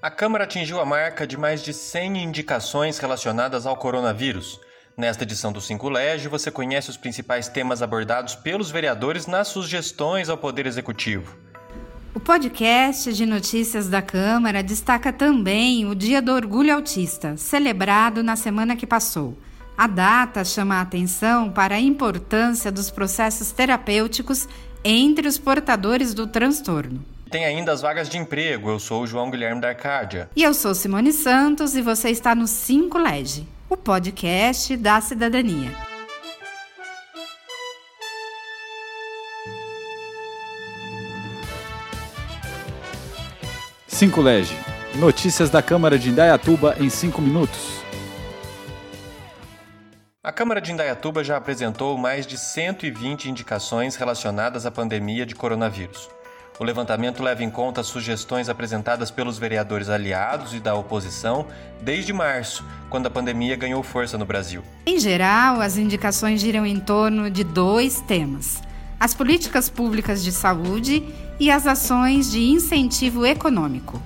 A Câmara atingiu a marca de mais de 100 indicações relacionadas ao coronavírus. Nesta edição do Cinco Lege, você conhece os principais temas abordados pelos vereadores nas sugestões ao Poder Executivo. O podcast de notícias da Câmara destaca também o Dia do Orgulho Autista, celebrado na semana que passou. A data chama a atenção para a importância dos processos terapêuticos entre os portadores do transtorno. Tem ainda as vagas de emprego. Eu sou o João Guilherme da Arcádia. E eu sou Simone Santos e você está no 5 Lege, o podcast da cidadania. Cinco Lege. Notícias da Câmara de Indaiatuba em 5 minutos. A Câmara de Indaiatuba já apresentou mais de 120 indicações relacionadas à pandemia de coronavírus. O levantamento leva em conta as sugestões apresentadas pelos vereadores aliados e da oposição desde março, quando a pandemia ganhou força no Brasil. Em geral, as indicações giram em torno de dois temas: as políticas públicas de saúde e as ações de incentivo econômico.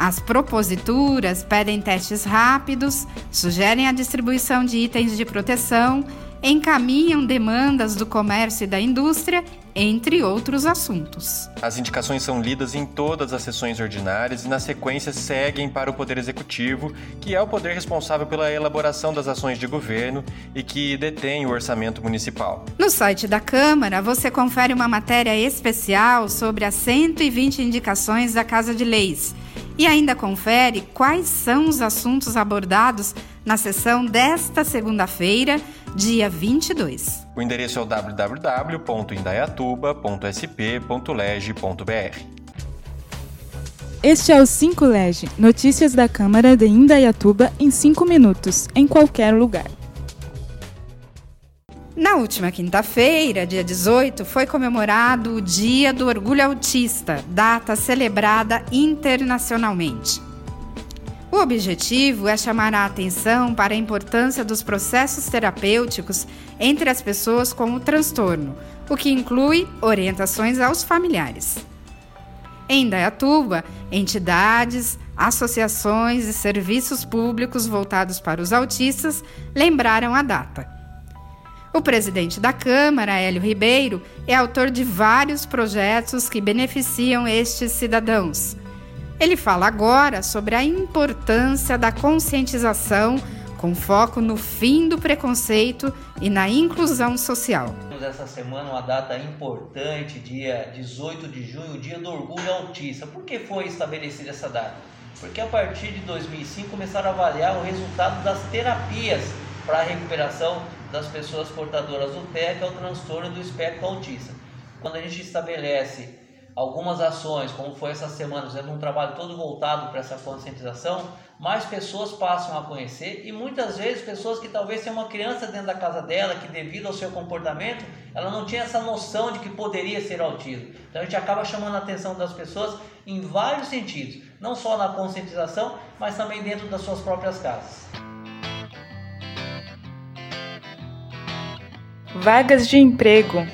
As proposituras pedem testes rápidos, sugerem a distribuição de itens de proteção encaminham demandas do comércio e da indústria, entre outros assuntos. As indicações são lidas em todas as sessões ordinárias e, na sequência, seguem para o Poder Executivo, que é o poder responsável pela elaboração das ações de governo e que detém o orçamento municipal. No site da Câmara, você confere uma matéria especial sobre as 120 indicações da Casa de Leis e ainda confere quais são os assuntos abordados na sessão desta segunda-feira, dia 22. O endereço é o www.indaiatuba.sp.leg.br. Este é o 5 Lege, notícias da Câmara de Indaiatuba em 5 minutos, em qualquer lugar. Na última quinta-feira, dia 18, foi comemorado o Dia do Orgulho Autista, data celebrada internacionalmente. O objetivo é chamar a atenção para a importância dos processos terapêuticos entre as pessoas com o transtorno, o que inclui orientações aos familiares. Em Dayatuba, entidades, associações e serviços públicos voltados para os autistas lembraram a data. O presidente da Câmara, Hélio Ribeiro, é autor de vários projetos que beneficiam estes cidadãos. Ele fala agora sobre a importância da conscientização com foco no fim do preconceito e na inclusão social. Essa semana uma data importante, dia 18 de junho, dia do orgulho autista. Por que foi estabelecida essa data? Porque a partir de 2005 começaram a avaliar o resultado das terapias para a recuperação das pessoas portadoras do que é o transtorno do espectro autista. Quando a gente estabelece algumas ações, como foi essa semana, fazendo um trabalho todo voltado para essa conscientização, mais pessoas passam a conhecer e muitas vezes pessoas que talvez tenham uma criança dentro da casa dela que devido ao seu comportamento, ela não tinha essa noção de que poderia ser autismo. Então a gente acaba chamando a atenção das pessoas em vários sentidos, não só na conscientização, mas também dentro das suas próprias casas. Vagas de emprego.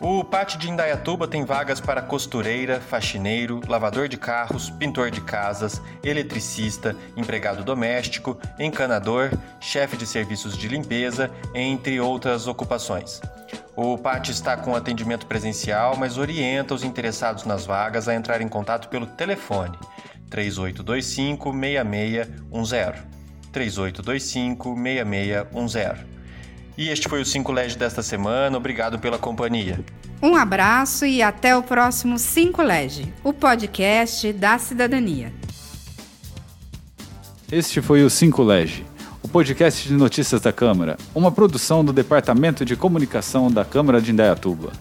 O Pátio de Indaiatuba tem vagas para costureira, faxineiro, lavador de carros, pintor de casas, eletricista, empregado doméstico, encanador, chefe de serviços de limpeza, entre outras ocupações. O pátio está com atendimento presencial, mas orienta os interessados nas vagas a entrar em contato pelo telefone 3825 6610. 3825-6610. E este foi o 5 LED desta semana. Obrigado pela companhia. Um abraço e até o próximo 5 LED, o podcast da cidadania. Este foi o 5 Lege, o podcast de notícias da Câmara, uma produção do Departamento de Comunicação da Câmara de Indaiatuba.